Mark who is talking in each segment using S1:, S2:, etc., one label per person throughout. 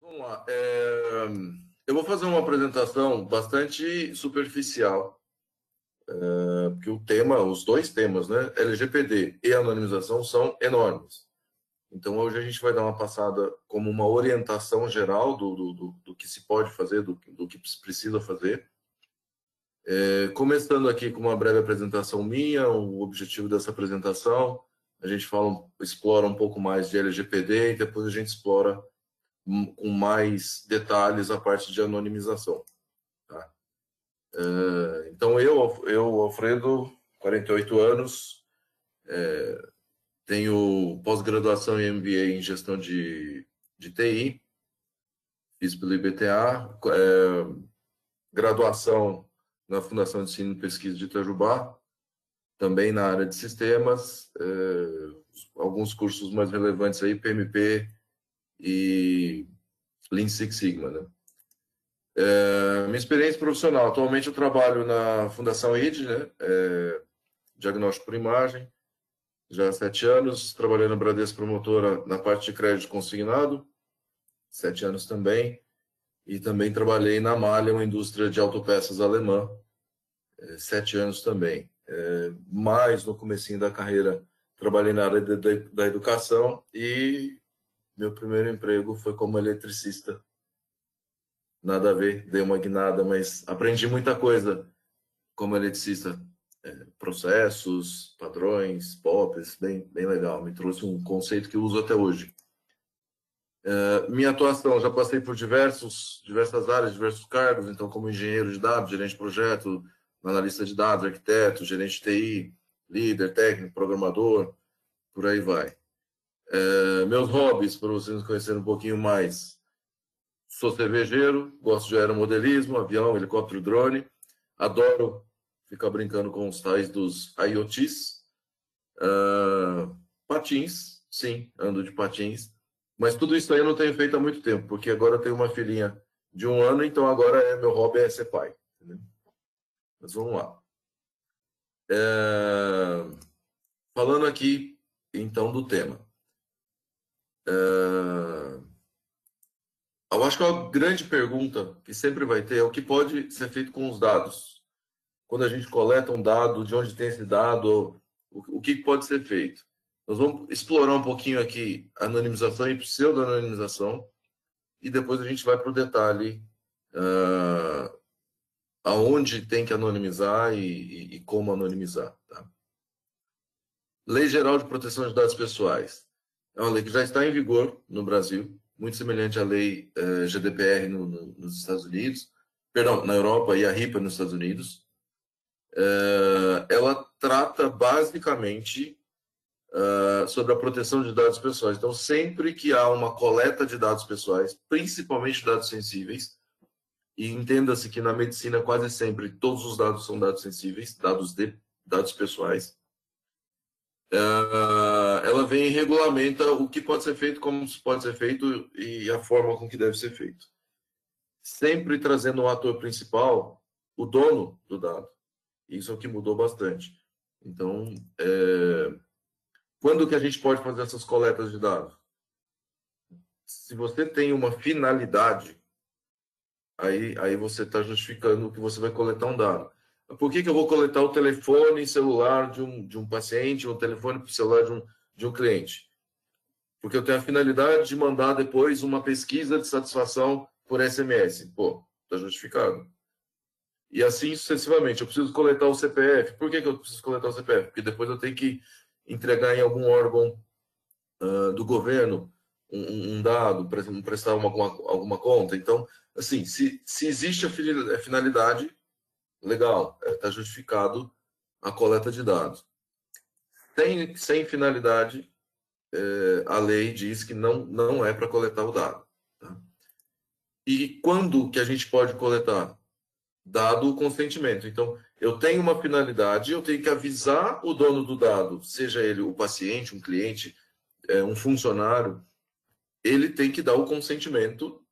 S1: Vamos lá. É... Eu vou fazer uma apresentação bastante superficial, é... porque o tema, os dois temas, né, LGPD e anonimização, são enormes. Então, hoje a gente vai dar uma passada como uma orientação geral do, do, do, do que se pode fazer, do, do que precisa fazer. É, começando aqui com uma breve apresentação minha, o objetivo dessa apresentação, a gente fala, explora um pouco mais de LGPD e depois a gente explora com mais detalhes a parte de anonimização. Tá? É, então, eu, eu, Alfredo, 48 anos, é, tenho pós-graduação em MBA em gestão de, de TI, fiz pelo IBTA, é, graduação na Fundação de Ensino e Pesquisa de Itajubá, também na área de sistemas, é, alguns cursos mais relevantes aí, PMP e Lean Six Sigma, né? É, minha experiência profissional, atualmente eu trabalho na Fundação ID, né? É, diagnóstico por imagem, já há sete anos, trabalhando na Bradesco Promotora na parte de crédito consignado, sete anos também, e também trabalhei na Malha, uma indústria de autopeças alemã, é, sete anos também. É, mais no comecinho da carreira, trabalhei na área da educação e meu primeiro emprego foi como eletricista. Nada a ver, dei uma guinada, mas aprendi muita coisa como eletricista é, processos, padrões, POPs, bem, bem legal. Me trouxe um conceito que uso até hoje. É, minha atuação, já passei por diversos, diversas áreas, diversos cargos, então como engenheiro de dados, gerente de projeto, analista de dados, arquiteto, gerente de TI, líder, técnico, programador, por aí vai. É, meus hobbies, para vocês conhecerem um pouquinho mais. Sou cervejeiro, gosto de aeromodelismo, avião, helicóptero, drone. Adoro ficar brincando com os tais dos IoTs. Uh, patins, sim, ando de patins. Mas tudo isso aí eu não tenho feito há muito tempo, porque agora eu tenho uma filhinha de um ano, então agora é, meu hobby é ser pai. Mas vamos lá. É, falando aqui, então, do tema. É, eu acho que a grande pergunta que sempre vai ter é o que pode ser feito com os dados quando a gente coleta um dado, de onde tem esse dado, o que pode ser feito. Nós vamos explorar um pouquinho aqui anonimização e pseudo-anonimização, e depois a gente vai para o detalhe uh, aonde tem que anonimizar e, e, e como anonimizar. Tá? Lei Geral de Proteção de Dados Pessoais. É uma lei que já está em vigor no Brasil, muito semelhante à lei uh, eh, GDPR no, no, nos Estados Unidos, perdão, na Europa e a RIPA nos Estados Unidos. Eh, ela trata basicamente uh, sobre a proteção de dados pessoais. Então, sempre que há uma coleta de dados pessoais, principalmente dados sensíveis, e entenda-se que na medicina quase sempre todos os dados são dados sensíveis, dados de dados pessoais. Uh, ela vem e regulamenta o que pode ser feito, como pode ser feito e a forma com que deve ser feito. Sempre trazendo um ator principal, o dono do dado. Isso é o que mudou bastante. Então, é... quando que a gente pode fazer essas coletas de dados? Se você tem uma finalidade, aí, aí você está justificando que você vai coletar um dado. Por que, que eu vou coletar o telefone celular de um, de um paciente, ou o telefone celular de um, de um cliente? Porque eu tenho a finalidade de mandar depois uma pesquisa de satisfação por SMS. Pô, está justificado. E assim sucessivamente. Eu preciso coletar o CPF. Por que, que eu preciso coletar o CPF? Porque depois eu tenho que entregar em algum órgão uh, do governo um, um dado para prestar uma, uma, alguma conta. Então, assim, se, se existe a finalidade, legal, está é, justificado a coleta de dados. Sem, sem finalidade, é, a lei diz que não, não é para coletar o dado. Tá? E quando que a gente pode coletar? dado o consentimento. Então, eu tenho uma finalidade, eu tenho que avisar o dono do dado, seja ele o paciente, um cliente, é, um funcionário, ele tem que dar o consentimento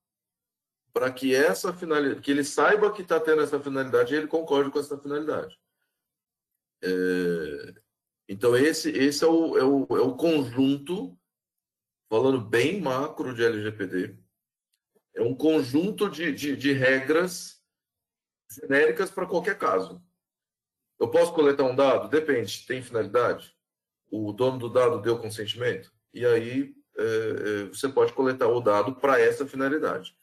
S1: para que essa finalidade, que ele saiba que está tendo essa finalidade e ele concorde com essa finalidade. É, Então, esse, esse é, o, é, o, é o conjunto, falando bem macro de LGPD, é um conjunto de, de, de regras genéricas para qualquer caso. Eu posso coletar um dado? Depende. Tem finalidade? O dono do dado deu consentimento? E aí é, é, você pode coletar o dado para essa finalidade.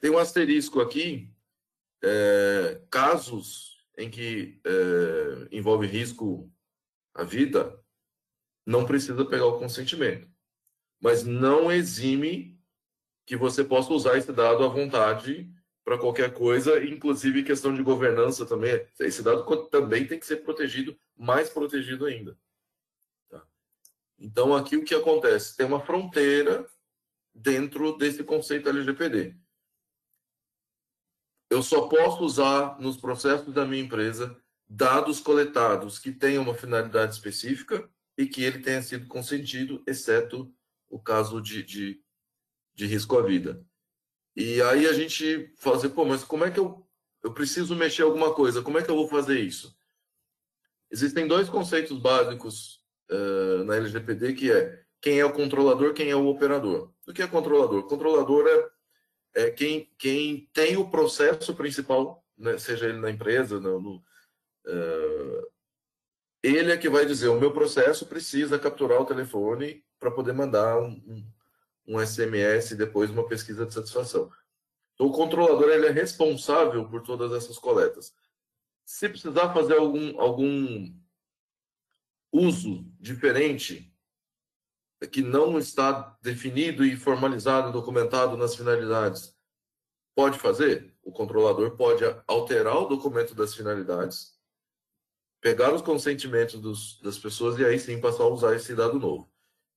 S1: Tem um asterisco aqui, é, casos em que é, envolve risco à vida, não precisa pegar o consentimento. Mas não exime que você possa usar esse dado à vontade para qualquer coisa, inclusive questão de governança também. Esse dado também tem que ser protegido, mais protegido ainda. Tá? Então, aqui o que acontece? Tem uma fronteira dentro desse conceito LGPD. Eu só posso usar nos processos da minha empresa dados coletados que tenham uma finalidade específica e que ele tenha sido consentido, exceto o caso de, de, de risco à vida. E aí a gente fala assim, pô, mas como é que eu, eu preciso mexer alguma coisa? Como é que eu vou fazer isso? Existem dois conceitos básicos uh, na LGPD, que é quem é o controlador, quem é o operador. O que é controlador? Controlador é, é quem, quem tem o processo principal, né, seja ele na empresa, no, no uh, ele é que vai dizer, o meu processo precisa capturar o telefone para poder mandar um, um um SMS e depois uma pesquisa de satisfação. Então, o controlador ele é responsável por todas essas coletas. Se precisar fazer algum, algum uso diferente, que não está definido e formalizado, documentado nas finalidades, pode fazer? O controlador pode alterar o documento das finalidades, pegar os consentimentos dos, das pessoas e aí sim passar a usar esse dado novo.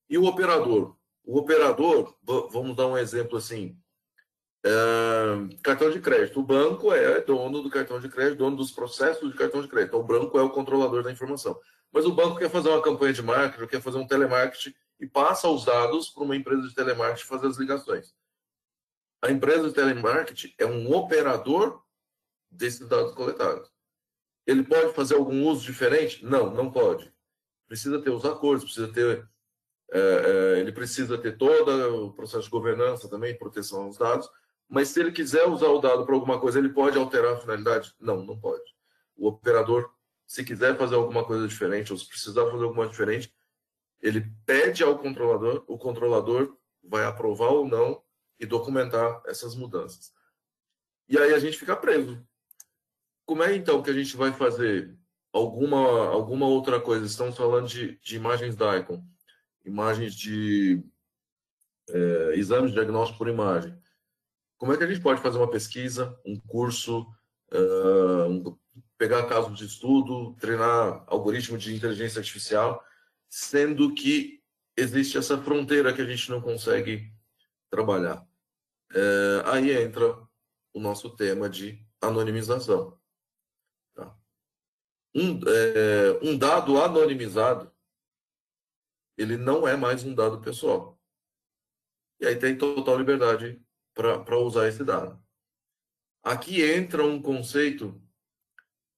S1: E o operador? O operador, vamos dar um exemplo assim, é, cartão de crédito. O banco é dono do cartão de crédito, dono dos processos de cartão de crédito. o banco é o controlador da informação. Mas o banco quer fazer uma campanha de marketing, quer fazer um telemarketing e passa os dados para uma empresa de telemarketing fazer as ligações. A empresa de telemarketing é um operador desses dados coletados. Ele pode fazer algum uso diferente? Não, não pode. Precisa ter os acordos, precisa ter é, é, ele precisa ter todo o processo de governança também, proteção aos dados, mas se ele quiser usar o dado para alguma coisa, ele pode alterar a finalidade? Não, não pode. O operador, se quiser fazer alguma coisa diferente, ou se precisar fazer alguma coisa diferente, ele pede ao controlador, o controlador vai aprovar ou não e documentar essas mudanças. E aí a gente fica preso. Como é então que a gente vai fazer alguma, alguma outra coisa? Estamos falando de, de imagens da ICON imagens de é, exames de diagnóstico por imagem. Como é que a gente pode fazer uma pesquisa, um curso, uh, um, pegar casos de estudo, treinar algoritmo de inteligência artificial, sendo que existe essa fronteira que a gente não consegue trabalhar? É, aí entra o nosso tema de anonimização. Tá? Um, é, um dado anonimizado ele não é mais um dado pessoal. E aí tem total liberdade para usar esse dado. Aqui entra um conceito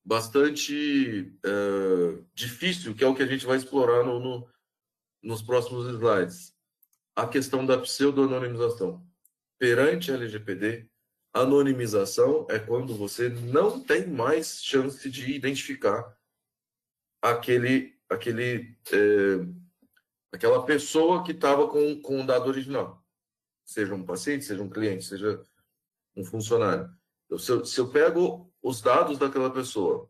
S1: bastante uh, difícil, que é o que a gente vai explorar no, no, nos próximos slides. A questão da pseudo-anonimização. Perante a LGPD, anonimização é quando você não tem mais chance de identificar aquele, aquele eh, aquela pessoa que estava com, com o dado original. Seja um paciente, seja um cliente, seja um funcionário. Se, eu, se eu pego os dados daquela pessoa,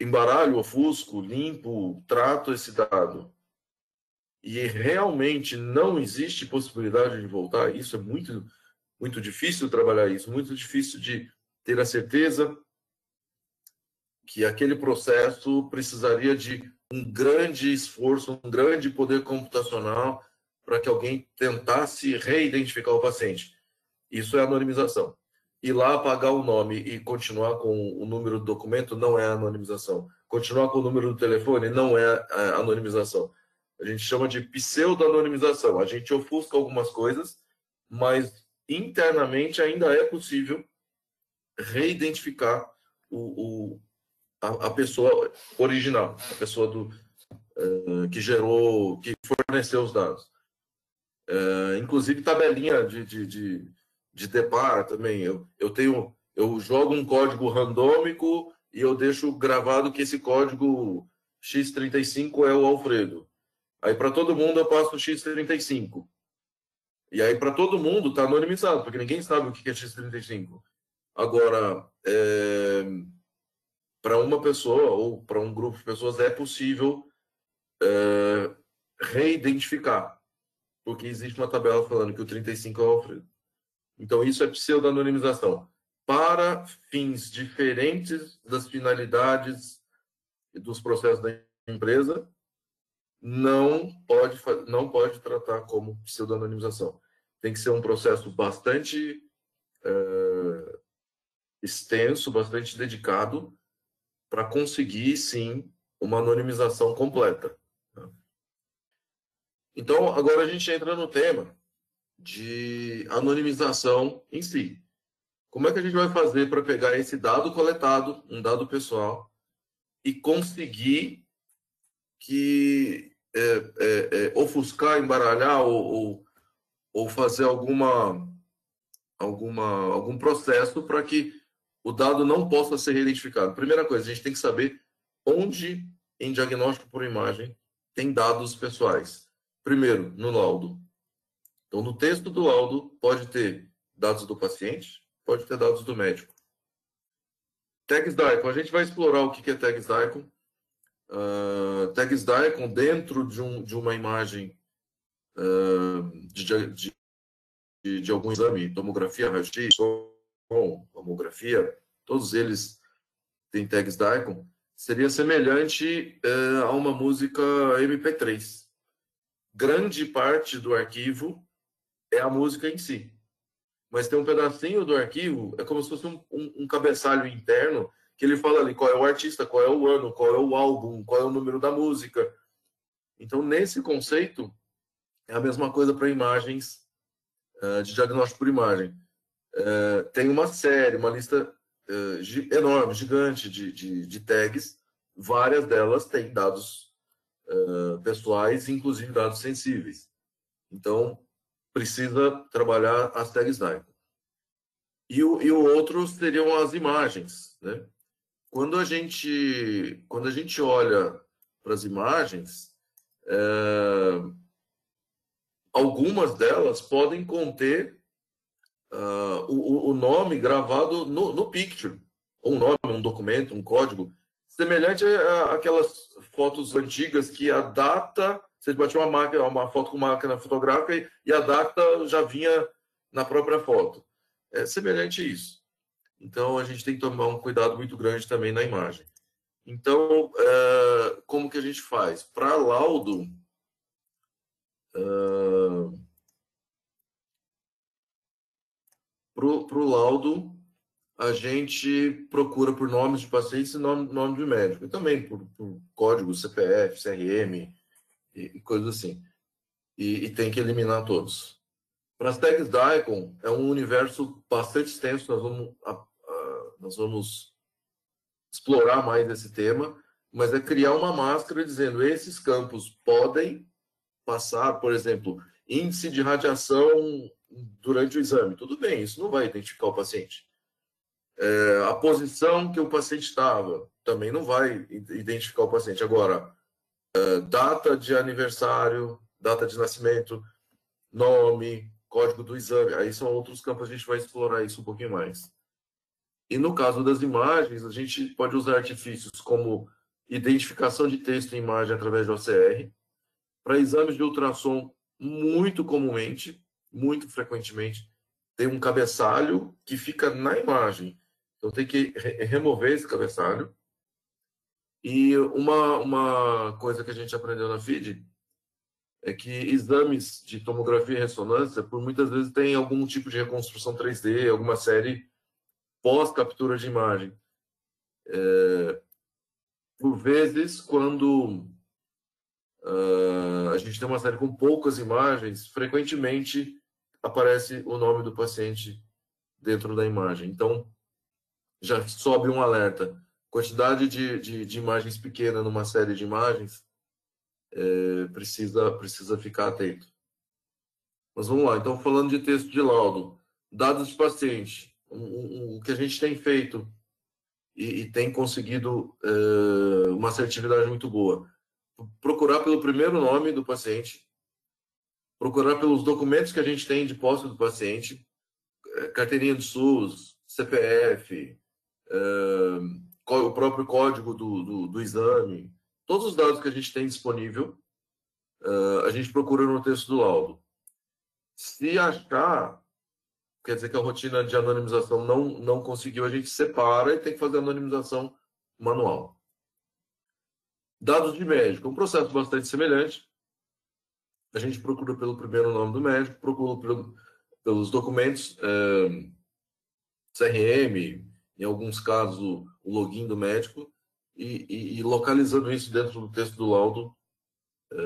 S1: embaralho, ofusco, limpo, trato esse dado, e realmente não existe possibilidade de voltar, isso é muito, muito difícil trabalhar isso, muito difícil de ter a certeza que aquele processo precisaria de um grande esforço, um grande poder computacional para que alguém tentasse reidentificar o paciente. Isso é anonimização. Ir lá apagar o nome e continuar com o número do documento não é anonimização. Continuar com o número do telefone não é, é anonimização. A gente chama de pseudo-anonimização. A gente ofusca algumas coisas, mas internamente ainda é possível reidentificar o, o, a, a pessoa original, a pessoa do, uh, que gerou, que forneceu os dados. Uh, inclusive tabelinha de, de, de, de depar também. Eu, eu tenho, eu jogo um código randômico e eu deixo gravado que esse código x35 é o Alfredo. Aí para todo mundo eu passo x35. E aí para todo mundo está anonimizado, porque ninguém sabe o que é x35. Agora, é, para uma pessoa ou para um grupo de pessoas é possível é, reidentificar, porque existe uma tabela falando que o 35 é o Alfredo. Então, isso é pseudo-anonimização. Para fins diferentes das finalidades dos processos da empresa, não pode, não pode tratar como pseudo-anonimização. Tem que ser um processo bastante é, extenso, bastante dedicado, para conseguir, sim, uma anonimização completa. Né? Então, agora a gente entra no tema de anonimização em si. Como é que a gente vai fazer para pegar esse dado coletado, um dado pessoal, e conseguir que é, é, é, ofuscar, embaralhar ou, ou, ou, fazer alguma, alguma, algum processo para que o dado não possa ser reidentificado. Primeira coisa, a gente tem que saber onde em diagnóstico por imagem tem dados pessoais. Primeiro, no laudo. Então, no texto do laudo, pode ter dados do paciente, pode ter dados do médico. Tags DICOM, a gente vai explorar o que é Tags DICOM. Uh, tags DICOM dentro de, um, de uma imagem uh, de, de, de, de algum exame, tomografia, raio-x, com mamografia, todos eles têm tags DICOM, seria semelhante é, a uma música MP3. Grande parte do arquivo é a música em si. Mas tem um pedacinho do arquivo, é como se fosse um, um, um cabeçalho interno, que ele fala ali qual é o artista, qual é o ano, qual é o álbum, qual é o número da música. Então, nesse conceito, é a mesma coisa para imagens uh, de diagnóstico por imagem. Eh, tem uma série, uma lista uh, enorme, gigante de, de, de, tags. Várias delas têm dados uh, pessoais, inclusive dados sensíveis. Então, precisa trabalhar as tags DICOM. E o, e o outro seriam as imagens. Né? Quando, a gente, quando a gente olha para as imagens, algumas delas podem conter uh, o, o, nome gravado no, no picture, um nome, um documento, um código, semelhante àquelas fotos antigas que a data, você batia uma, máquina, uma foto com máquina fotográfica e a data já vinha na própria foto. É semelhante a isso. Então, a gente tem que tomar um cuidado muito grande também na imagem. Então, uh, como que a gente faz? Para laudo, uh, Para o laudo, a gente procura por nomes de pacientes e nome, nome de médico. E também por, por código CPF, CRM e, e coisas assim. E, e, tem que eliminar todos. Para as tags DICOM, é um universo bastante extenso. Nós vamos, a, a, nós vamos explorar mais esse tema, mas é criar uma máscara dizendo esses campos podem passar, por exemplo, índice de radiação durante o exame. Tudo bem, isso não vai identificar o paciente. É, a posição que o paciente estava também não vai identificar o paciente. Agora, é, data de aniversário, data de nascimento, nome, código do exame, aí são outros campos, a gente vai explorar isso um pouquinho mais. E no caso das imagens, a gente pode usar artifícios como identificação de texto e imagem através de OCR. Para exames de ultrassom, muito comumente, muito frequentemente, tem um cabeçalho que fica na imagem. Então tem que re remover esse cabeçalho. E uma, uma coisa que a gente aprendeu na FID é que exames de tomografia e ressonância, por muitas vezes, tem algum tipo de reconstrução 3D, alguma série pós-captura de imagem. É, por vezes, quando uh, a gente tem uma série com poucas imagens, frequentemente aparece o nome do paciente dentro da imagem. Então, já sobe um alerta. quantidade de, de, de imagens pequena numa série de imagens, é, precisa, precisa ficar atento. Mas vamos lá, então falando de texto de laudo, dados de paciente, o que a gente tem feito e, e tem conseguido é, uma assertividade muito boa. Procurar pelo primeiro nome do paciente, procurar pelos documentos que a gente tem de posse do paciente, é, carteirinha de SUS, CPF, o próprio código do, do, do, exame, todos os dados que a gente tem disponível, a gente procura no texto do laudo. Se achar, quer dizer que a rotina de anonimização não, não conseguiu, a gente separa e tem que fazer a anonimização manual. Dados de médico, um processo bastante semelhante. A gente procura pelo primeiro nome do médico, procura pelo, pelos documentos, uh, CRM, em alguns casos, o login do médico, e, e, e localizando isso dentro do texto do laudo, é,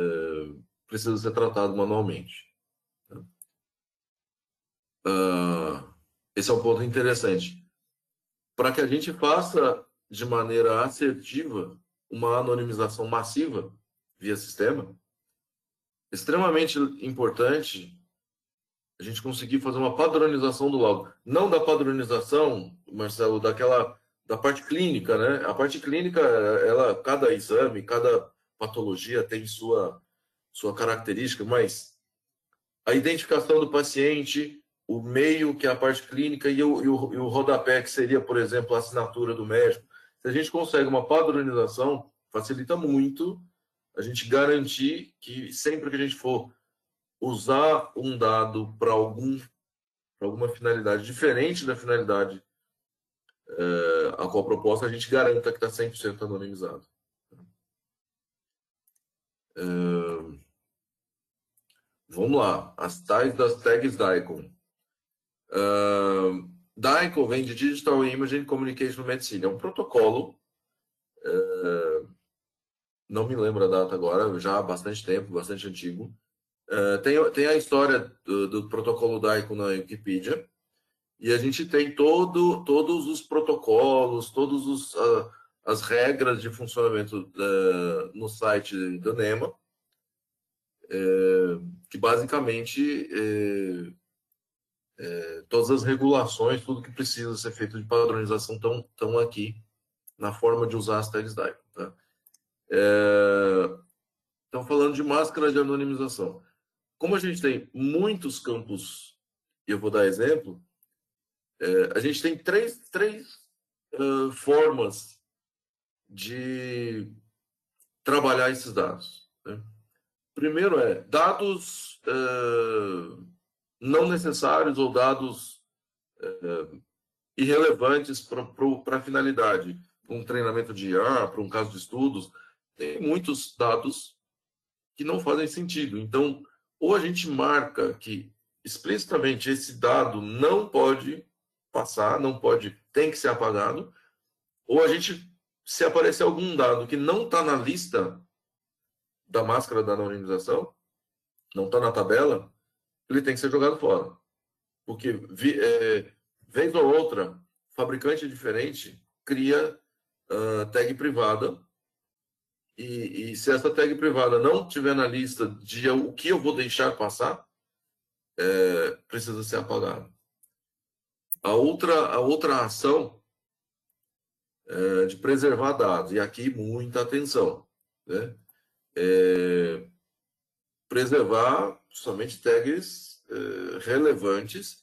S1: precisa ser tratado manualmente. Uh, esse é um ponto interessante. Para que a gente faça de maneira assertiva uma anonimização massiva via sistema, extremamente importante a gente conseguir fazer uma padronização do laudo. Não da padronização, Marcelo, daquela da parte clínica, né? A parte clínica, ela, cada exame, cada patologia tem sua sua característica, mas a identificação do paciente, o meio que é a parte clínica e o, e o, e o rodapé, que seria, por exemplo, a assinatura do médico. Se a gente consegue uma padronização, facilita muito a gente garantir que sempre que a gente for usar um dado para algum, alguma finalidade diferente da finalidade é, a qual proposta, a gente garanta que está 100% anonimizado. É, vamos lá, as tais das tags DICOM. Uh, DICOM vem de Digital Imaging Communication Medicine, é um protocolo, uh, não me lembro a data agora, já há bastante tempo, bastante antigo, Uh, tem, tem a história do, do protocolo DAICO na Wikipedia, e a gente tem todo, todos os protocolos, todas as regras de funcionamento uh, no site do NEMA, que basicamente todas as regulações, tudo que precisa ser feito de padronização estão, aqui na forma de usar as tags DAICO. Tá? Estão falando de máscara de anonimização. Como a gente tem muitos campos, e eu vou dar exemplo, é, a gente tem três, três uh, formas de trabalhar esses dados. Né? Primeiro é dados uh, não necessários ou dados uh, irrelevantes para a finalidade, para um treinamento de IA, para um caso de estudos. Tem muitos dados que não fazem sentido. Então, ou a gente marca que explicitamente esse dado não pode passar, não pode, tem que ser apagado, ou a gente, se aparecer algum dado que não está na lista da máscara da anonimização, não está na tabela, ele tem que ser jogado fora. Porque, é, vez ou outra, fabricante diferente cria uh, tag privada e, e, se essa tag privada não tiver na lista de o que eu vou deixar passar, é, precisa ser apagado. A outra, a outra ação é de preservar dados, e aqui muita atenção, né? É preservar somente tags é, relevantes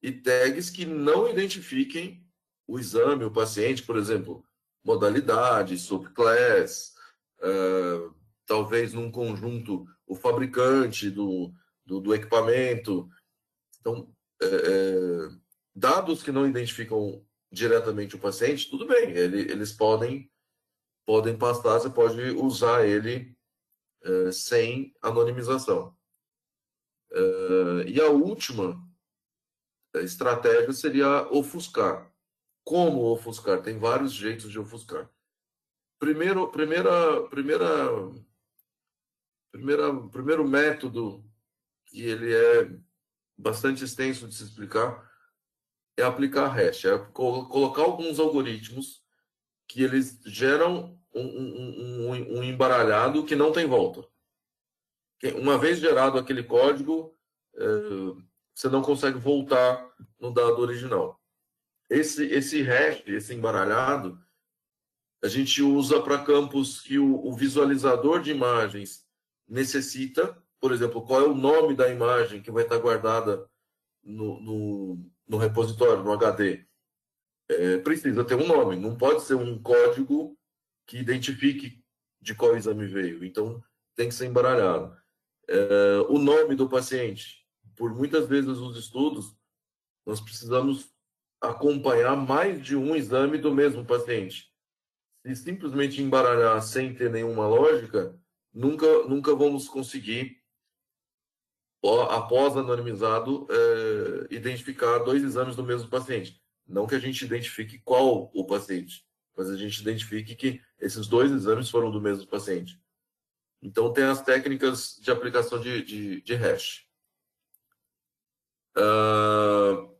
S1: e tags que não identifiquem o exame, o paciente, por exemplo, modalidade, subclass, uh, talvez num conjunto o fabricante do, do, do equipamento. Então, é, dados que não identificam diretamente o paciente, tudo bem, ele, eles podem podem passar, você pode usar ele é, sem anonimização. e a última estratégia seria ofuscar. Como ofuscar? Tem vários jeitos de ofuscar. Primeiro, primeira, primeira, primeira, primeiro método que ele é bastante extenso de se explicar é aplicar hash, é colocar alguns algoritmos que eles geram um, um, um, embaralhado que não tem volta. Uma vez gerado aquele código, é, você não consegue voltar no dado original. Esse, esse hash, esse embaralhado, a gente usa para campos que o, o, visualizador de imagens necessita. Por exemplo, qual é o nome da imagem que vai estar guardada no, no, no repositório, no HD. É, precisa ter um nome, não pode ser um código que identifique de qual exame veio. Então, tem que ser embaralhado. É, o nome do paciente. Por muitas vezes os estudos, nós precisamos acompanhar mais de um exame do mesmo paciente. Se simplesmente embaralhar sem ter nenhuma lógica, nunca, nunca vamos conseguir, após anonimizado, é, identificar dois exames do mesmo paciente. Não que a gente identifique qual o paciente, mas a gente identifique que esses dois exames foram do mesmo paciente. Então, tem as técnicas de aplicação de, de, de hash. Uh,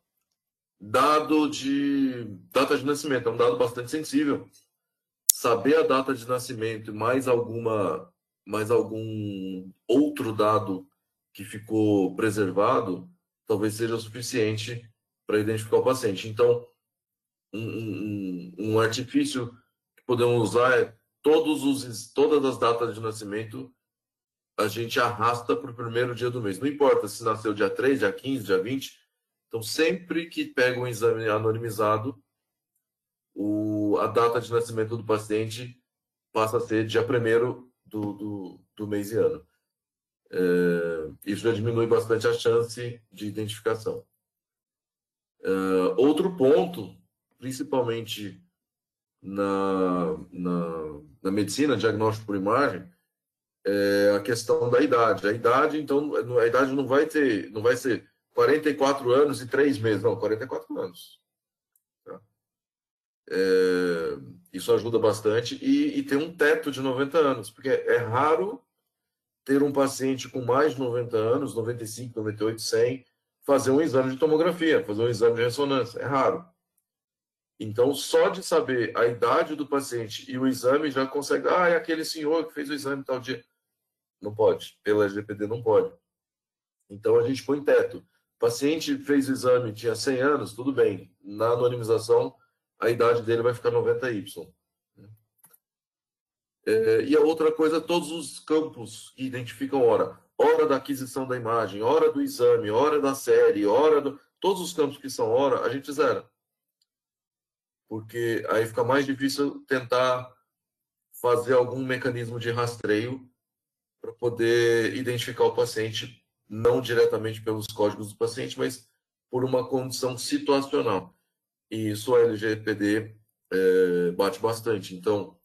S1: dado de data de nascimento é um dado bastante sensível. Saber a data de nascimento e mais alguma mais algum outro dado que ficou preservado talvez seja suficiente para identificar o paciente. Então, um, um, artifício que podemos usar é todos os, todas as datas de nascimento a gente arrasta para o primeiro dia do mês. Não importa se nasceu dia 3, dia 15, dia 20, então, sempre que pega um exame anonimizado, o, a data de nascimento do paciente passa a ser dia 1 do, do, do mês e ano. É, isso já diminui bastante a chance de identificação. É, outro ponto, principalmente na, na, na, medicina, diagnóstico por imagem, é a questão da idade. A idade, então, a idade não vai ter, não vai ser 44 anos e 3 meses. Não, 44 anos. Tá? É, isso ajuda bastante. E, e tem um teto de 90 anos, porque é raro ter um paciente com mais de 90 anos, 95, 98, 100, fazer um exame de tomografia, fazer um exame de ressonância. É raro. Então, só de saber a idade do paciente e o exame já consegue. Ah, é aquele senhor que fez o exame tal dia. Não pode. Pela LGPD não pode. Então, a gente põe teto paciente fez o exame, tinha 100 anos, tudo bem. Na anonimização, a idade dele vai ficar 90Y. É, e a outra coisa, todos os campos que identificam hora. Hora da aquisição da imagem, hora do exame, hora da série, hora do... Todos os campos que são hora, a gente zera. Porque aí fica mais difícil tentar fazer algum mecanismo de rastreio para poder identificar o paciente não diretamente pelos códigos do paciente, mas por uma condição situacional. E isso a LGPD é, bate bastante. Então,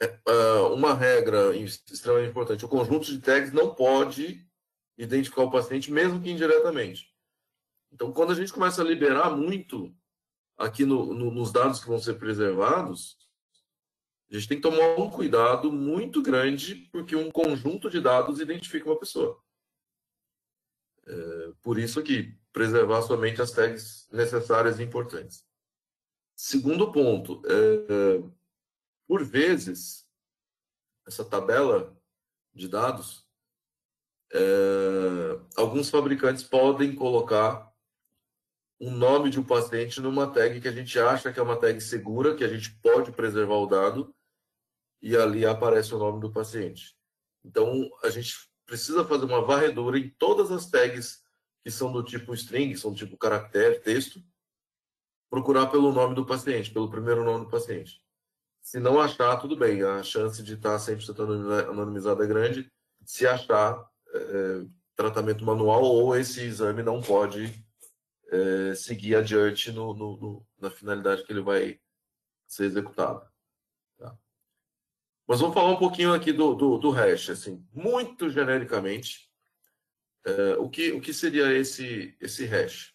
S1: é, uma regra extremamente importante: o conjunto de tags não pode identificar o paciente, mesmo que indiretamente. Então, quando a gente começa a liberar muito aqui no, no, nos dados que vão ser preservados, a gente tem que tomar um cuidado muito grande, porque um conjunto de dados identifica uma pessoa. É, por isso que preservar somente as tags necessárias e importantes. Segundo ponto, é, por vezes, essa tabela de dados, é, alguns fabricantes podem colocar um nome de um paciente numa tag que a gente acha que é uma tag segura, que a gente pode preservar o dado, e ali aparece o nome do paciente. Então, a gente precisa fazer uma varredura em todas as tags que são do tipo string, são do tipo caractere, texto, procurar pelo nome do paciente, pelo primeiro nome do paciente. Se não achar, tudo bem, a chance de estar 100% anonimizado é grande. Se achar, é, tratamento manual ou esse exame não pode é, seguir adiante no, no, no, na finalidade que ele vai ser executado. Mas vamos falar um pouquinho aqui do, do, do hash, assim, muito genericamente. É, o, que, o que seria esse, esse hash?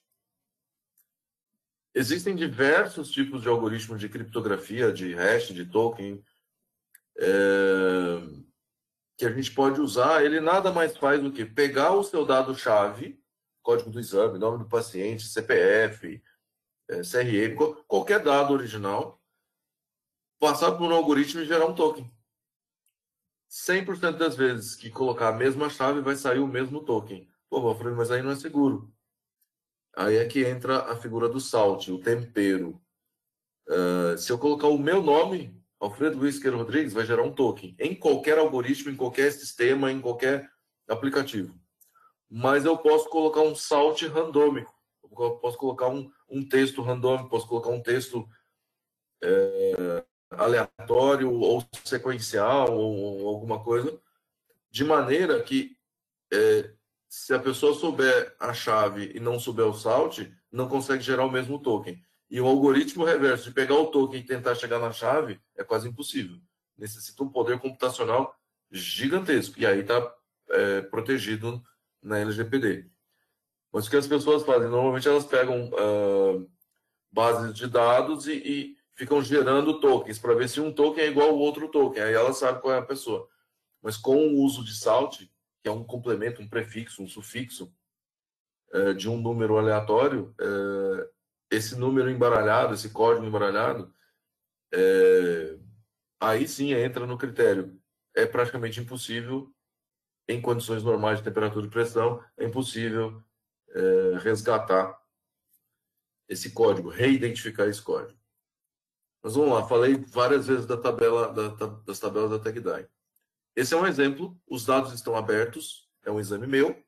S1: Existem diversos tipos de algoritmos de criptografia, de hash, de token, é, que a gente pode usar. Ele nada mais faz do que pegar o seu dado-chave, código do exame, nome do paciente, CPF, é, CRM, qualquer dado original, passar por um algoritmo e gerar um token. 100% das vezes que colocar a mesma chave vai sair o mesmo token. Pô, Alfredo, mas aí não é seguro. Aí é que entra a figura do salt, o tempero. Uh, se eu colocar o meu nome, Alfredo Luiz Queiro Rodrigues, vai gerar um token em qualquer algoritmo, em qualquer sistema, em qualquer aplicativo. Mas eu posso colocar um salt randômico. Eu posso colocar um, um texto randômico, posso colocar um texto é, aleatório ou sequencial ou, ou, alguma coisa, de maneira que é, se a pessoa souber a chave e não souber o salt, não consegue gerar o mesmo token. E o algoritmo reverso de pegar o token e tentar chegar na chave é quase impossível. Necessita um poder computacional gigantesco. E aí está é, protegido na LGPD. Mas o que as pessoas fazem? Normalmente elas pegam uh, bases de dados e, e ficam gerando tokens para ver se um token é igual ao outro token. Aí ela sabe qual é a pessoa. Mas com o uso de salt, que é um complemento, um prefixo, um sufixo uh, de um número aleatório, uh, esse número embaralhado, esse código embaralhado, aí sim entra no critério. É praticamente impossível em condições normais de temperatura e pressão, é impossível é, resgatar esse código, reidentificar esse código. Mas vamos lá, falei várias vezes da tabela, da, das tabelas da TagDye. Esse é um exemplo, os dados estão abertos, é um exame meu.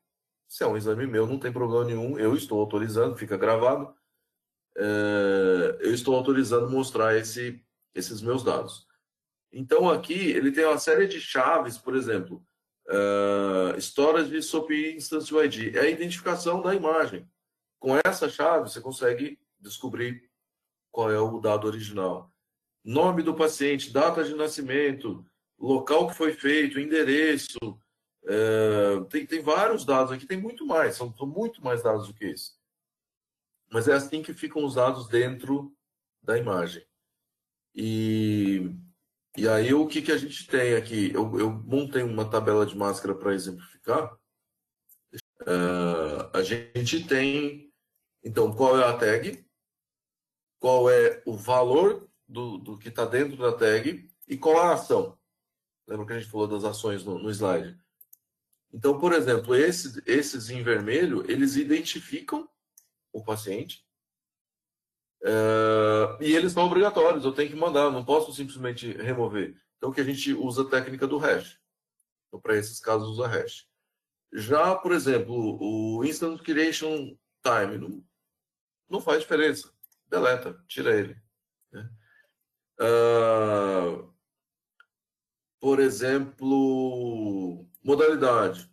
S1: Se é um exame meu, não tem problema nenhum, eu estou autorizando, fica gravado. É, eu estou autorizando mostrar esse, esses meus dados. Então aqui ele tem uma série de chaves, por exemplo, uh, Storage SOP Instance ID, é a identificação da imagem. Com essa chave, você consegue descobrir qual é o dado original. Nome do paciente, data de nascimento, local que foi feito, endereço. Uh, tem, tem vários dados aqui, tem muito mais, são, são muito mais dados do que isso. Mas é assim que ficam os dados dentro da imagem. E e aí, o que, que a gente tem aqui? Eu, eu montei uma tabela de máscara para exemplificar. Uh, a gente tem, então, qual é a tag, qual é o valor do, do que está dentro da tag e qual a ação. Lembra que a gente falou das ações no, no slide? Então, por exemplo, esses, esses em vermelho, eles identificam o paciente Uh, e eles são obrigatórios, eu tenho que mandar, não posso simplesmente remover. Então, que a gente usa a técnica do hash. Então, para esses casos, usa hash. Já, por exemplo, o Instant Creation Time não, não faz diferença. Deleta, tira ele. Né? Uh, por exemplo, modalidade.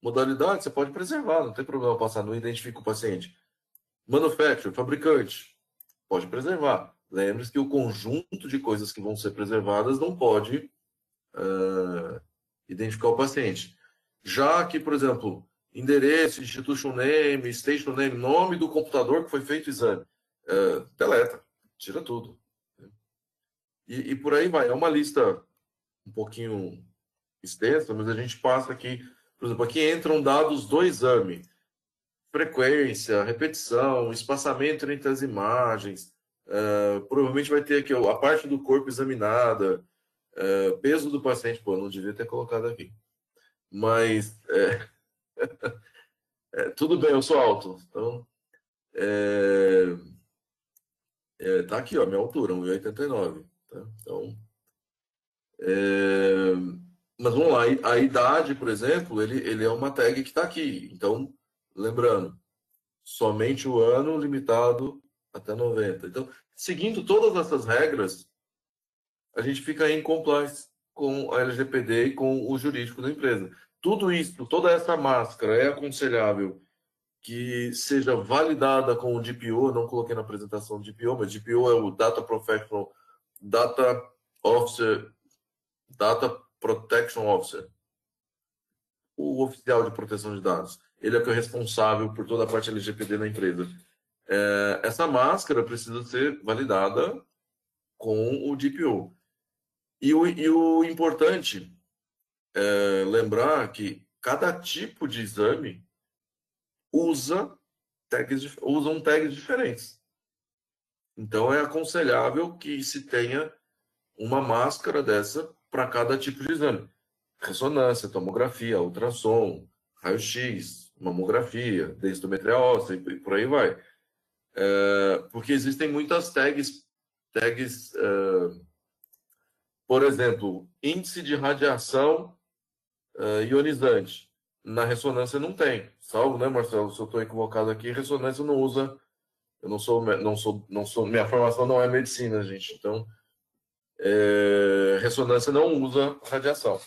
S1: Modalidade você pode preservar, não tem problema passar, não identifica o paciente. Manufacturer, fabricante pode preservar. Lembre-se que o conjunto de coisas que vão ser preservadas não pode uh, identificar o paciente. Já que, por exemplo, endereço, institution name, station name, nome do computador que foi feito o exame, uh, deleta, tira tudo. E, e, por aí vai. É uma lista um pouquinho extensa, mas a gente passa aqui, por exemplo, aqui entram dados do exame frequência, repetição, espaçamento entre as imagens. Uh, provavelmente vai ter aqui a parte do corpo examinada, uh, peso do paciente. Pô, não devia ter colocado aqui. Mas é, é, tudo bem, eu sou alto. Então, é, tá aqui, ó, minha altura, 1,89. Tá? Então, é, mas vamos lá, a idade, por exemplo, ele, ele é uma tag que está aqui. Então, Lembrando, somente o ano limitado até 90. Então, seguindo todas essas regras, a gente fica em compliance com a LGPD e com o jurídico da empresa. Tudo isso, toda essa máscara é aconselhável que seja validada com o DPO, não coloquei na apresentação o DPO, mas DPO é o Data Professional, Data Officer, Data Protection Officer, o oficial de proteção de dados ele é o responsável por toda a parte LGPD na empresa. É, essa máscara precisa ser validada com o DPO. E o, e o importante é lembrar que cada tipo de exame usa tags, usam tags diferentes. Então é aconselhável que se tenha uma máscara dessa para cada tipo de exame. Ressonância, tomografia, ultrassom, raio-x, mamografia, densitometria óssea e por aí vai. É, porque existem muitas tags, tags é, por exemplo, índice de radiação é, ionizante. Na ressonância não tem. Salvo, né, Marcelo? Se eu estou equivocado aqui, ressonância não usa. Eu não sou, não sou, não sou. Minha formação não é medicina, gente. Então, é, ressonância não usa radiação.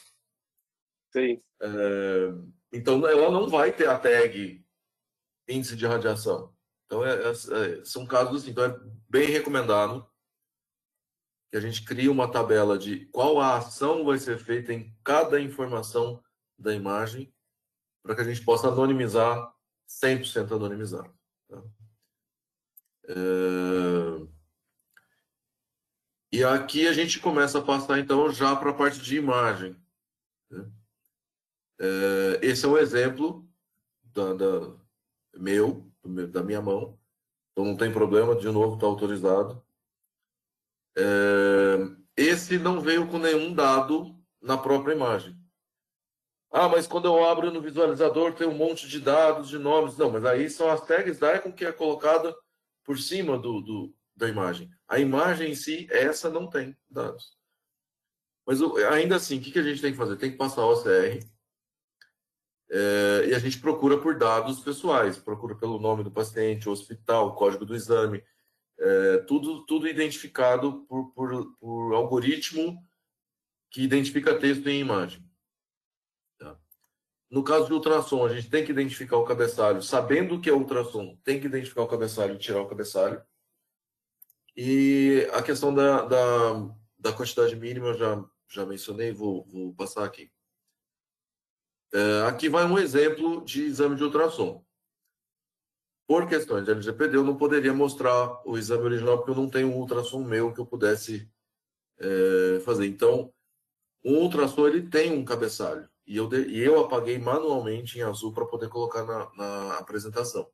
S2: Sim.
S1: É, então, ela não vai ter a tag índice de radiação. Então, é, é, é, são casos assim. Então, é bem recomendado que a gente crie uma tabela de qual a ação vai ser feita em cada informação da imagem para que a gente possa anonimizar 100% anonimizado. Tá? É... E aqui a gente começa a passar, então, já para a parte de imagem. É, esse é um exemplo da, da, meu, da minha mão. Então, não tem problema, de novo, está autorizado. É, esse não veio com nenhum dado na própria imagem. Ah, mas quando eu abro no visualizador tem um monte de dados, de nomes. Não, mas aí são as tags da Icon que é colocada por cima do, do, da imagem. A imagem em si, essa não tem dados. Mas ainda assim, o que, a gente tem que fazer? Tem que passar o OCR é, e a gente procura por dados pessoais, procura pelo nome do paciente, hospital, código do exame, é, tudo, tudo identificado por, por, por algoritmo que identifica texto em imagem. Tá? No caso de ultrassom, a gente tem que identificar o cabeçalho, sabendo que é ultrassom, tem que identificar o cabeçalho e tirar o cabeçalho. E a questão da, da, da quantidade mínima, já, já mencionei, vou, vou passar aqui. É, aqui vai um exemplo de exame de ultrassom. Por questões de LGPD, eu não poderia mostrar o exame original, porque eu não tenho um ultrassom meu que eu pudesse é, fazer. Então, um ultrassom ele tem um cabeçalho. E eu, e eu apaguei manualmente em azul para poder colocar na, na apresentação.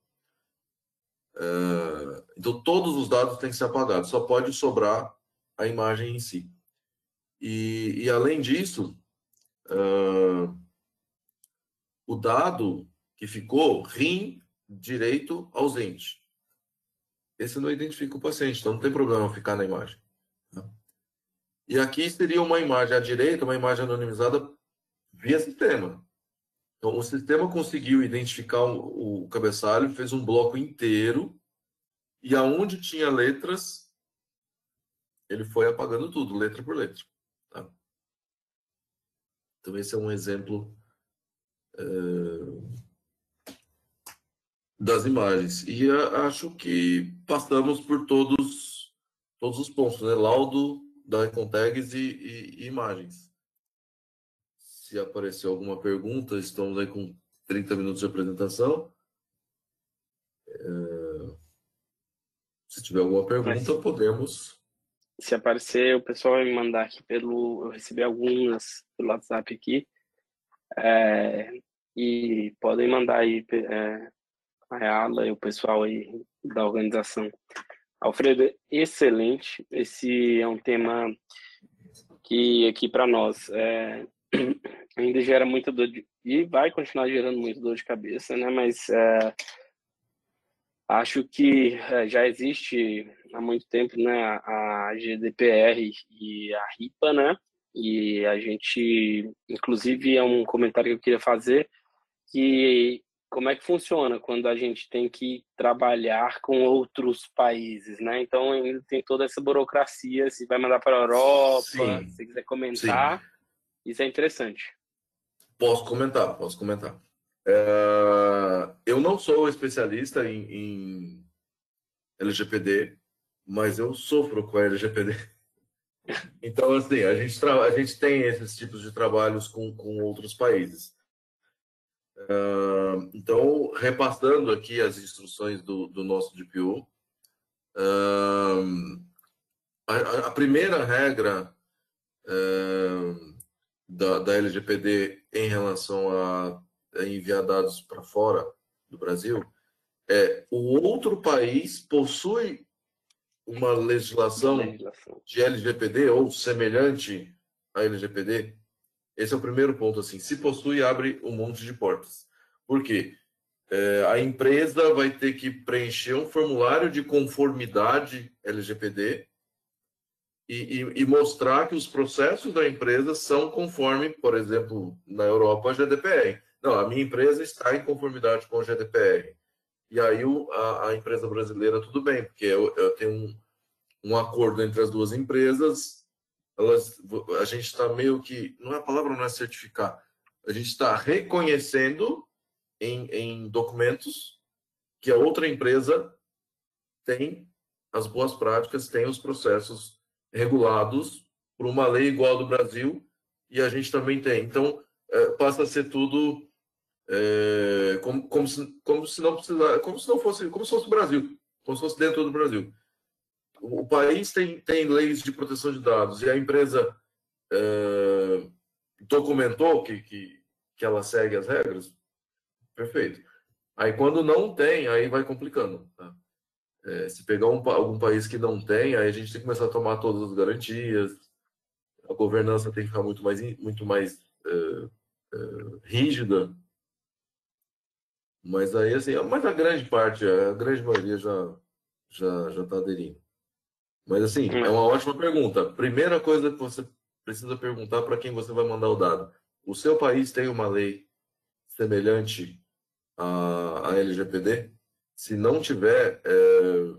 S1: Uh, então, todos os dados têm que ser apagados, só pode sobrar a imagem em si. E, e além disso, uh, o dado que ficou, rim direito ausente. Esse não identifica o paciente, então não tem problema ficar na imagem. E aqui seria uma imagem à direita, uma imagem anonimizada via sistema. Então, o sistema conseguiu identificar o, cabeçalho, fez um bloco inteiro, e aonde tinha letras, ele foi apagando tudo, letra por letra. Tá? Então, esse é um exemplo das imagens. E a, acho que passamos por todos, todos os pontos, né? Laudo da Econtags e, e, e imagens se aparecer alguma pergunta, estamos aí com 30 minutos de apresentação. É... Se tiver alguma pergunta, Mas, podemos.
S2: Se aparecer, o pessoal vai me mandar aqui pelo. Eu recebi algumas pelo WhatsApp aqui. É... E podem mandar aí é... a Ala e o pessoal aí da organização. Alfredo, excelente. Esse é um tema que aqui para nós é, ainda gera muita dor de, e vai continuar gerando muita dor de cabeça, né? Mas é, acho que é, já existe há muito tempo, né? A GDPR e a RIPA, né? E a gente, inclusive, é um comentário que eu queria fazer que como é que funciona quando a gente tem que trabalhar com outros países, né? Então ainda tem toda essa burocracia, se vai mandar para a Europa, Sim. se quiser comentar. Sim. Isso é interessante.
S1: Posso comentar, posso comentar. É, eu não sou especialista em, em, LGPD, mas eu sofro com a LGPD. Então, assim, a gente, a gente tem esses tipos de trabalhos com, com outros países. Então, repassando aqui as instruções do, do nosso DPO, é, a, a, primeira regra da, da LGPD em relação a, a enviar dados para fora do Brasil é o outro país possui uma legislação, legislação de LGPD ou semelhante a LGPD? Esse é o primeiro ponto. Assim, se possui, abre um monte de portas. Por quê? É, a empresa vai ter que preencher um formulário de conformidade LGPD e, e, e, mostrar que os processos da empresa são conforme, por exemplo, na Europa, a GDPR. Não, a minha empresa está em conformidade com o GDPR. E aí o, a, a, empresa brasileira, tudo bem, porque eu, eu tenho um, um acordo entre as duas empresas, elas, a gente está meio que, não é a palavra não é certificar, a gente está reconhecendo em, em documentos que a outra empresa tem as boas práticas, tem os processos regulados por uma lei igual do Brasil e a gente também tem. Então, é, passa a ser tudo é, como, como, se, como se não como se não fosse, como se fosse o Brasil, como se fosse dentro do Brasil. O, país tem, tem leis de proteção de dados e a empresa é, documentou que, que, que ela segue as regras, perfeito. Aí quando não tem, aí vai complicando. Tá? É, se pegar um, algum país que não tem, aí a gente tem que começar a tomar todas as garantias, a governança tem que ficar muito mais, muito mais é, é, rígida. Mas aí, assim, mas a grande parte, a grande maioria já já já está aderindo. Mas, assim, é uma ótima pergunta. Primeira coisa que você precisa perguntar para quem você vai mandar o dado. O seu país tem uma lei semelhante à, à LGPD? Se não tiver, é...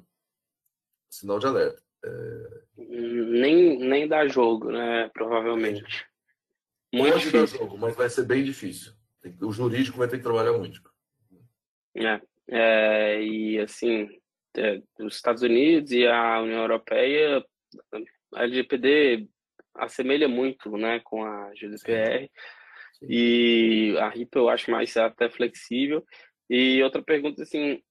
S1: sinal de alerta. É...
S2: Nem, nem dá jogo, né? Provavelmente.
S1: Muito Pode difícil. dar jogo, mas vai ser bem difícil. O jurídico vai ter que trabalhar muito.
S2: É, é e assim, é, os Estados Unidos e a União Europeia, a LGPD assemelha muito, né, com a GDPR. Sim. Sim. E a RIP eu acho mais até flexível. E outra pergunta, assim,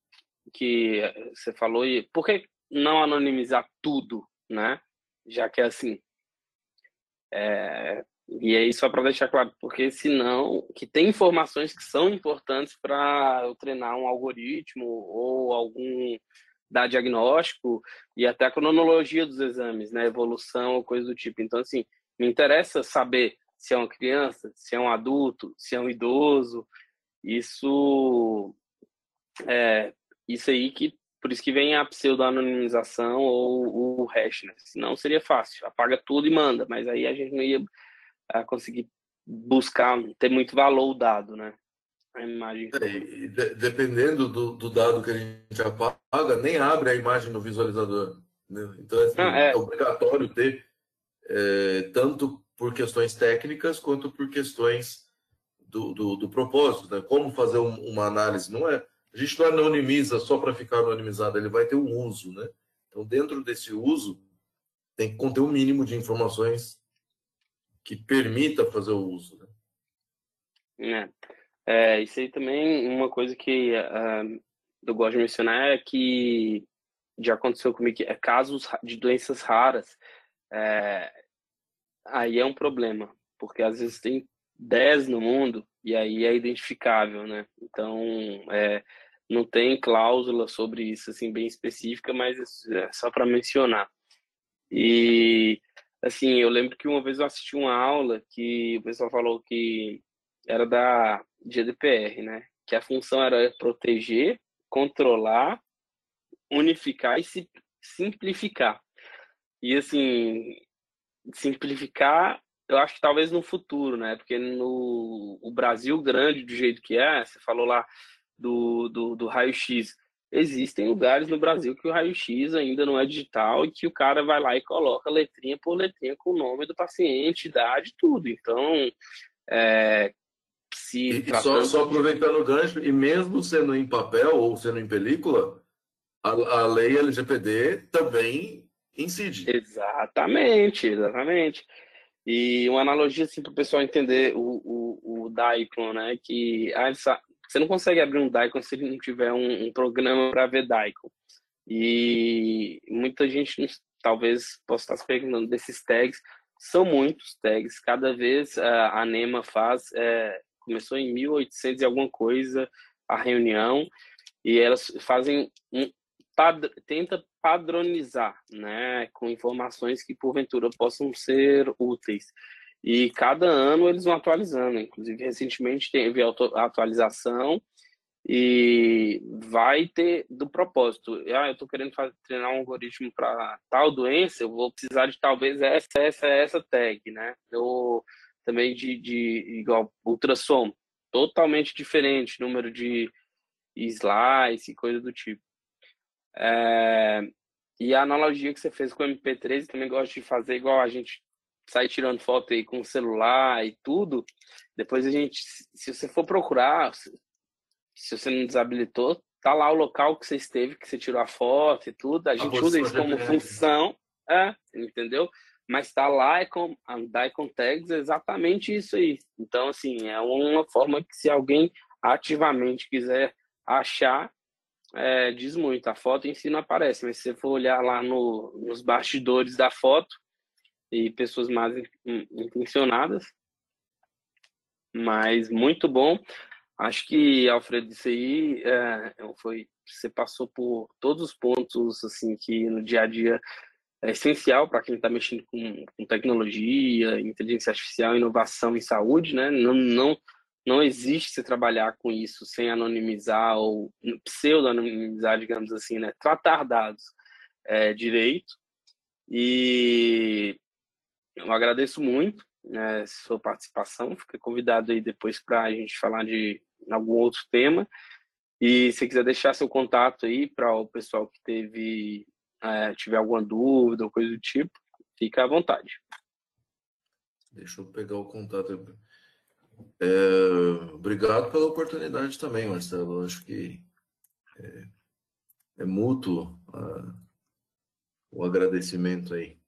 S2: que você falou, e por que não anonimizar tudo, né? Já que é assim. É, e aí, só para deixar claro, porque senão, que tem informações que são importantes para eu treinar um algoritmo ou algum dar diagnóstico e até a cronologia dos exames, né? Evolução coisa do tipo. Então, assim, me interessa saber se é uma criança, se é um adulto, se é um idoso. Isso é, isso aí que por isso que vem a pseudo-anonimização ou o hash, né? Senão seria fácil, apaga tudo e manda, mas aí a gente não ia ah, conseguir buscar, ter muito valor o dado, né? A imagem.
S1: É, de, dependendo do, do, dado que a gente apaga, nem abre a imagem no visualizador. Né? Então assim, ah, é. é. obrigatório ter, é, tanto por questões técnicas quanto por questões do, do, do propósito, né? Como fazer um, uma análise, não é a gente não anonimiza só para ficar anonimizado, ele vai ter um uso, né? Então, dentro desse uso, tem que conter um mínimo de informações que permita fazer o uso.
S2: Né? É, é isso aí também, uma coisa que uh, eu gosto de mencionar é que já aconteceu comigo, é casos de doenças raras, é, aí é um problema, porque às vezes tem 10 no mundo e aí é identificável, né? Então, é, não tem cláusula sobre isso assim bem específica, mas é só para mencionar. E assim, eu lembro que uma vez eu assisti uma aula que o pessoal falou que era da GDPR, né? Que a função era proteger, controlar, unificar e simplificar. E assim, simplificar eu acho que talvez no futuro, né? Porque no o Brasil grande do jeito que é, você falou lá do, do, do raio-x. Existem lugares no Brasil que o raio-x ainda não é digital e que o cara vai lá e coloca letrinha por letrinha com o nome do paciente, idade, tudo. Então, é,
S1: se e tratando... só, só aproveitando o gancho, e mesmo sendo em papel ou sendo em película, a, a lei LGPD também incide.
S2: Exatamente, exatamente. E uma analogia assim para o pessoal entender o, o, o Daikon, né? Que ah, você não consegue abrir um Daikon se ele não tiver um, um programa para ver Daikon. E muita gente talvez possa estar se perguntando desses tags. São muitos tags. Cada vez a, a NEMA faz. É, começou em 1800 e alguma coisa a reunião. E elas fazem um, tenta padronizar, né, com informações que porventura possam ser úteis. E cada ano eles vão atualizando. Inclusive, recentemente teve atualização e vai ter do propósito. Ah, eu estou querendo fazer, treinar um algoritmo para tal doença, eu vou precisar de talvez essa, essa, essa tag, né? Ou também de, de igual ultrassom, totalmente diferente, número de slice e coisa do tipo. É, e a analogia que você fez com o MP3, também gosto de fazer igual a gente sai tirando foto aí com o celular e tudo. Depois a gente, se você for procurar, se você não desabilitou, tá lá o local que você esteve, que você tirou a foto e tudo. A gente a usa isso como função, é, entendeu? Mas tá lá é com a Daikon Tags é exatamente isso aí. Então, assim, é uma forma que se alguém ativamente quiser achar, é, diz muito. A foto em si não aparece, mas se você for olhar lá no, nos bastidores da foto e pessoas mais intencionadas, mas muito bom. Acho que, Alfredo, isso aí é, foi. Você passou por todos os pontos assim que no dia a dia é essencial para quem está mexendo com, com, tecnologia, inteligência artificial, inovação em saúde, né? Não, não, não existe se trabalhar com isso sem anonimizar ou pseudo-anonimizar, digamos assim, né? Tratar dados é, direito. E eu agradeço muito né, sua participação. Fica convidado aí depois para a gente falar de algum outro tema. E se quiser deixar seu contato aí para o pessoal que teve é, tiver alguma dúvida ou coisa do tipo, fica à vontade.
S1: Deixa eu pegar o contato. É, obrigado pela oportunidade também, Marcelo. Acho que é, é mútuo uh, o agradecimento aí.